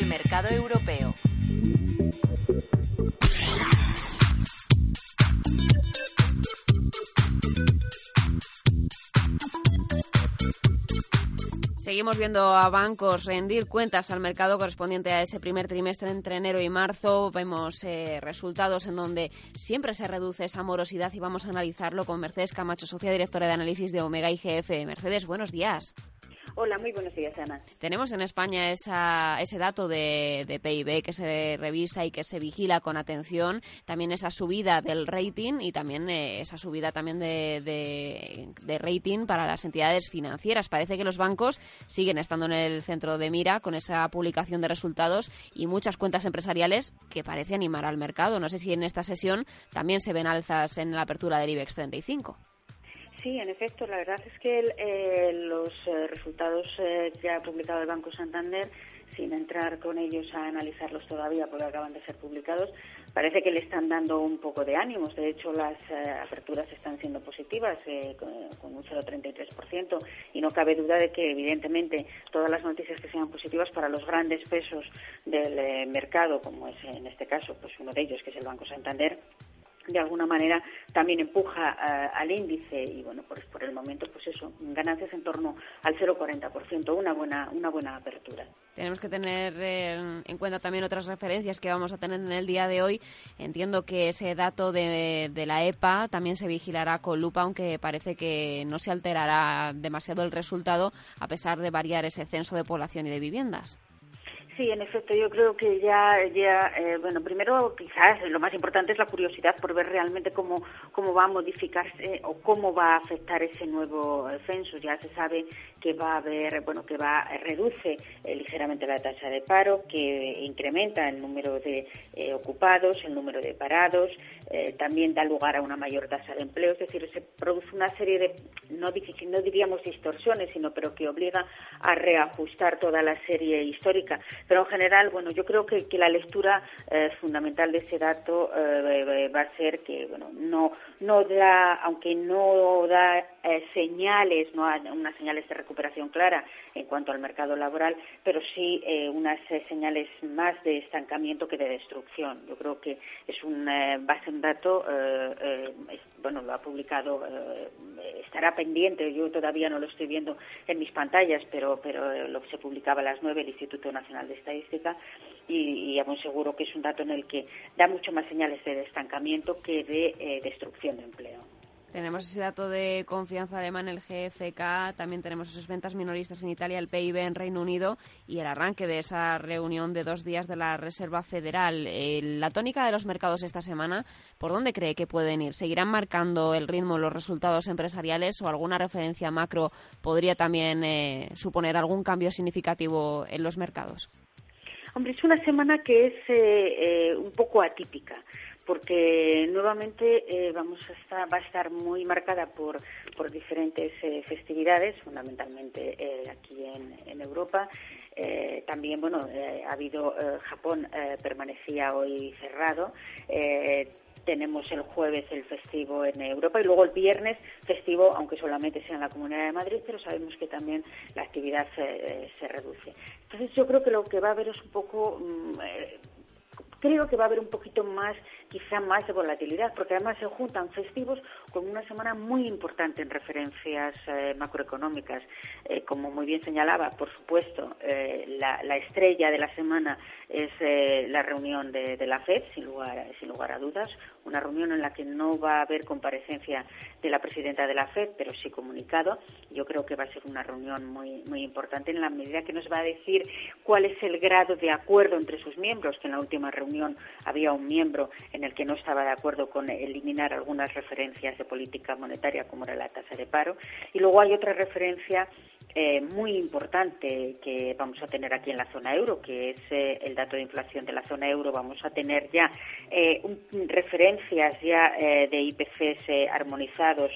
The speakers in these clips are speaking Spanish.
del mercado europeo. Seguimos viendo a bancos rendir cuentas al mercado correspondiente a ese primer trimestre entre enero y marzo. Vemos eh, resultados en donde siempre se reduce esa morosidad y vamos a analizarlo con Mercedes Camacho, socia directora de análisis de Omega IGF. Mercedes, buenos días. Hola, muy buenos días, Ana. Tenemos en España esa, ese dato de, PIB que se revisa y que se vigila con atención, también esa subida del rating y también eh, esa subida también de, de, rating para las entidades financieras. Parece que los bancos siguen estando en el centro de mira con esa publicación de resultados y muchas cuentas empresariales que parece animar al mercado. No sé si en esta sesión también se ven alzas en la apertura del IBEX 35. Sí, en efecto, la verdad es que eh, los eh, resultados eh, que ha publicado el Banco Santander, sin entrar con ellos a analizarlos todavía porque acaban de ser publicados, parece que le están dando un poco de ánimos. De hecho, las aperturas están siendo positivas, con, un 0,33%, y no cabe duda de que, evidentemente, todas las noticias que sean positivas para los grandes pesos del mercado, como es en este caso pues uno de ellos, que es el Banco Santander, de alguna manera también empuja eh, al índice y bueno por el momento pues eso ganancias en torno al 0,40% una buena una buena apertura. Tenemos que tener eh, en cuenta también otras referencias que vamos a tener en el día de hoy. Entiendo que ese dato de, de la EPA también se vigilará con lupa aunque parece que no se alterará demasiado el resultado a pesar de variar ese censo de población y de viviendas Sí, en efecto, yo creo que ya, ya eh, bueno, primero quizás lo más importante es la curiosidad por ver realmente cómo, cómo va a modificarse o cómo va a afectar ese nuevo censo. Ya se sabe que va a haber, bueno, que va reduce eh, ligeramente la tasa de paro, que incrementa el número de eh, ocupados, el número de parados, también da lugar a una mayor tasa de empleo, es decir, se produce una serie de, no, no diríamos distorsiones, sino pero que obliga a reajustar toda la serie histórica. Pero en general, bueno, yo creo que, la lectura eh, fundamental de ese dato eh, va a ser que, bueno, no, no da, aunque no da eh, señales, no unas señales de recuperación clara en cuanto al mercado laboral, pero sí unas señales más de estancamiento que de destrucción. Yo creo que es un, va a dato, bueno, lo ha publicado, estará pendiente, yo todavía no lo estoy viendo en mis pantallas, pero, pero lo se publicaba a las nueve el Instituto Nacional de estadística y, y seguro que es un dato en el que da mucho más señales de estancamiento que de eh, destrucción de empleo. Tenemos ese dato de confianza alemán, el GFK, también tenemos esas ventas minoristas en Italia, el PIB en Reino Unido y el arranque de esa reunión de dos días de la Reserva Federal. la tónica de los mercados esta semana, ¿por dónde cree que pueden ir? ¿Seguirán marcando el ritmo los resultados empresariales o alguna referencia macro podría también eh, suponer algún cambio significativo en los mercados? Hombre, es una semana que es eh, eh, un poco atípica porque nuevamente eh, vamos a estar, va a estar muy marcada por, por diferentes festividades, fundamentalmente aquí en, Europa. también, bueno, ha habido, Japón permanecía hoy cerrado tenemos el jueves el festivo en Europa y luego el viernes festivo, aunque solamente sea en la Comunidad de Madrid, pero sabemos que también la actividad se, se reduce. Entonces yo creo que lo que va a haber es un poco... Eh, creo que va a haber un poquito más, quizá más de volatilidad, porque además se juntan festivos con una semana muy importante en referencias eh, macroeconómicas. Eh, como muy bien señalaba, por supuesto, la, la, estrella de la semana es la reunión de, de, la FED, sin lugar, sin lugar a dudas, una reunión en la que no va a haber comparecencia de la presidenta de la FED, pero sí comunicado. Yo creo que va a ser una reunión muy, muy importante en la medida que nos va a decir cuál es el grado de acuerdo entre sus miembros, que en la última reunión había un miembro en el que no estaba de acuerdo con eliminar algunas referencias de política monetaria, como era la tasa de paro. Y luego hay otra referencia eh, muy importante que vamos a tener aquí en la zona euro, que es eh, el dato de inflación de la zona euro. Vamos a tener ya eh, referencias ya de IPCs armonizados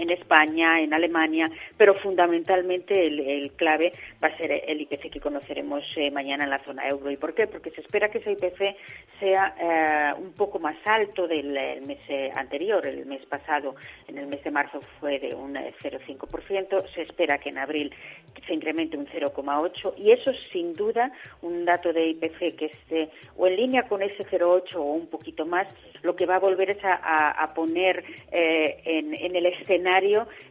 en España, en Alemania, pero fundamentalmente el, clave va a ser el IPC que conoceremos eh, mañana en la zona euro. ¿Y por qué? Porque se espera que ese IPC sea eh, un poco más alto del mes anterior, el mes pasado, en el mes de marzo fue de un 0,5%, se espera que en abril se incremente un 0,8% y eso sin duda un dato de IPC que esté o en línea con ese 0,8 o un poquito más, lo que va a volver es a, poner eh, en, el escenario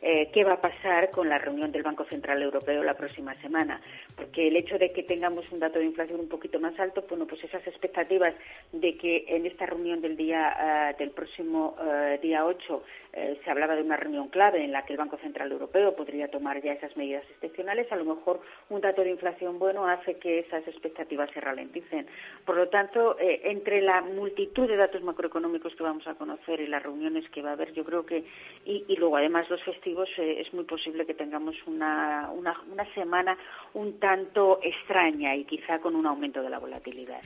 eh, qué va a pasar con la reunión del Banco Central Europeo la próxima semana. Porque el hecho de que tengamos un dato de inflación un poquito más alto, bueno, pues esas expectativas de que en esta reunión del día eh, del próximo día 8 se hablaba de una reunión clave en la que el Banco Central Europeo podría tomar ya esas medidas excepcionales, a lo mejor un dato de inflación bueno hace que esas expectativas se ralenticen. Por lo tanto, entre la multitud de datos macroeconómicos que vamos a conocer y las reuniones que va a haber, yo creo que, y, luego además los festivos, eh, es muy posible que tengamos una, una, semana un tanto extraña y quizá con un aumento de la volatilidad.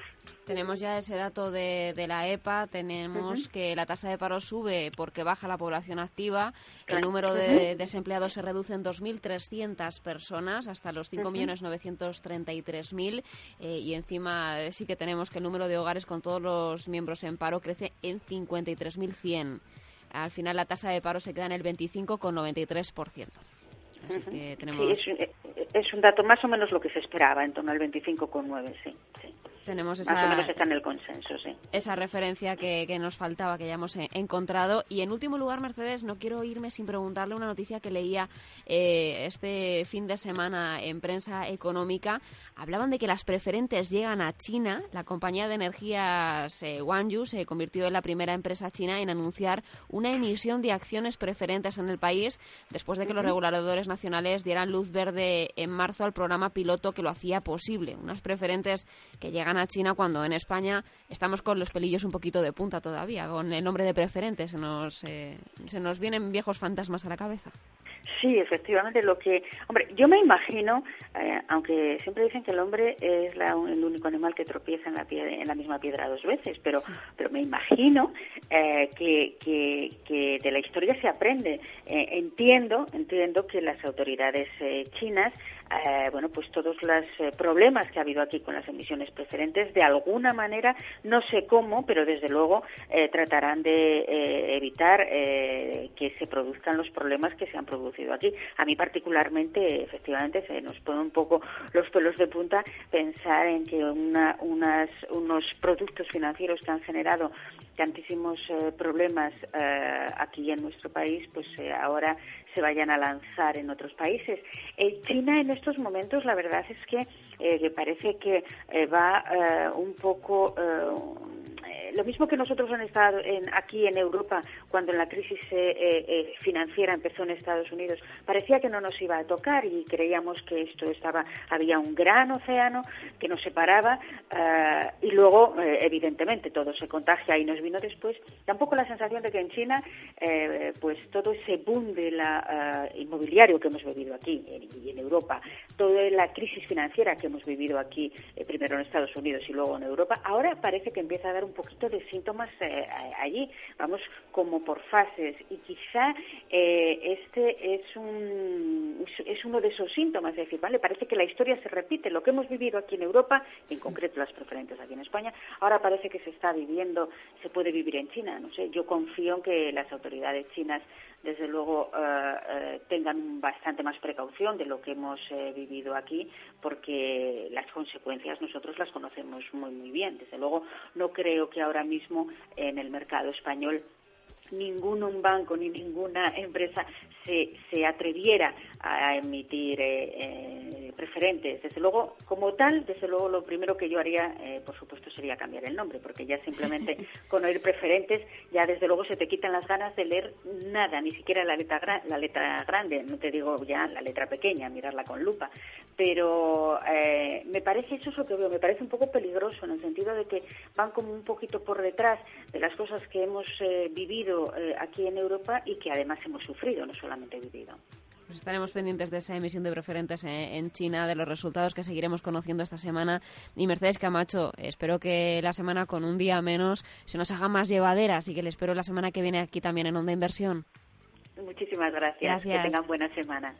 Tenemos ya ese dato de, la EPA, tenemos que la tasa de paro sube porque baja la población activa, el número de desempleados se reduce en 2.300 personas hasta los 5.933.000 eh, y encima sí que tenemos que el número de hogares con todos los miembros en paro crece en 53.100. Al final la tasa de paro se queda en el 25,93%. Así que tenemos... Sí, es, es, un dato más o menos lo que se esperaba, en torno al 25,9, sí, sí. Tenemos esa, Más o menos está en el consenso, sí. Esa referencia que, que, nos faltaba, que ya hemos eh, encontrado. Y en último lugar, Mercedes, no quiero irme sin preguntarle una noticia que leía eh, este fin de semana en prensa económica. Hablaban de que las preferentes llegan a China. La compañía de energías eh, Wanyu se convirtió en la primera empresa china en anunciar una emisión de acciones preferentes en el país después de que los reguladores nacionales dieran luz verde en marzo al programa piloto que lo hacía posible. Unas preferentes que llegan a China cuando en España estamos con los pelillos un poquito de punta todavía, con el nombre de preferente, se nos, eh, se nos vienen viejos fantasmas a la cabeza. Sí, efectivamente, lo que, hombre, yo me imagino, eh, aunque siempre dicen que el hombre es el único animal que tropieza en la, en la misma piedra dos veces, pero, pero me imagino eh, que, que, de la historia se aprende. entiendo, entiendo que las autoridades chinas eh, bueno, pues todos los eh, problemas que ha habido aquí con las emisiones preferentes, de alguna manera, no sé cómo, pero desde luego eh, tratarán de evitar que se produzcan los problemas que se han producido aquí. A mí particularmente, efectivamente, se nos pone un poco los pelos de punta pensar en que una, unas, unos productos financieros que han generado tantísimos problemas aquí en nuestro país, pues ahora se vayan a lanzar en otros países. China en estos momentos la verdad es que eh, parece que eh, va eh, un poco lo mismo que nosotros han estado en, aquí en Europa cuando la crisis financiera empezó en Estados Unidos parecía que no nos iba a tocar y creíamos que esto estaba había un gran océano que nos separaba y luego evidentemente todo se contagia y nos vino después. Tampoco la sensación de que en China pues todo ese boom de la inmobiliario que hemos vivido aquí y en Europa toda la crisis financiera que hemos vivido aquí, eh, primero en Estados Unidos y luego en Europa, ahora parece que empieza a dar un poquito de síntomas eh, allí. Vamos como por fases y quizá eh, este es, un, es uno de esos síntomas. Es decir, ¿vale? parece que la historia se repite. Lo que hemos vivido aquí en Europa, en concreto las preferentes aquí en España, ahora parece que se está viviendo, se puede vivir en China. No sé, yo confío en que las autoridades chinas desde luego eh, eh, tengan bastante más precaución de lo que hemos eh, vivido aquí, porque las consecuencias nosotros las conocemos muy, muy bien. Desde luego, no creo que ahora mismo en el mercado español ningún un banco ni ninguna empresa se, se atreviera a emitir eh, eh, preferentes. Desde luego, como tal, desde luego lo primero que yo haría, eh, por supuesto, sería cambiar el nombre, porque ya simplemente con oír preferentes, ya desde luego se te quitan las ganas de leer nada, ni siquiera la letra, la letra grande, no te digo ya la letra pequeña, mirarla con lupa. Pero me parece, eso es lo que veo, me parece un poco peligroso en el sentido de que van como un poquito por detrás de las cosas que hemos vivido aquí en Europa y que además hemos sufrido, no solamente vivido. Pues estaremos pendientes de esa emisión de preferentes en China, de los resultados que seguiremos conociendo esta semana. Y Mercedes Camacho, espero que la semana con un día menos se nos haga más llevadera, así que le espero la semana que viene aquí también en Onda Inversión. Muchísimas gracias. gracias. Que tengan buena semana.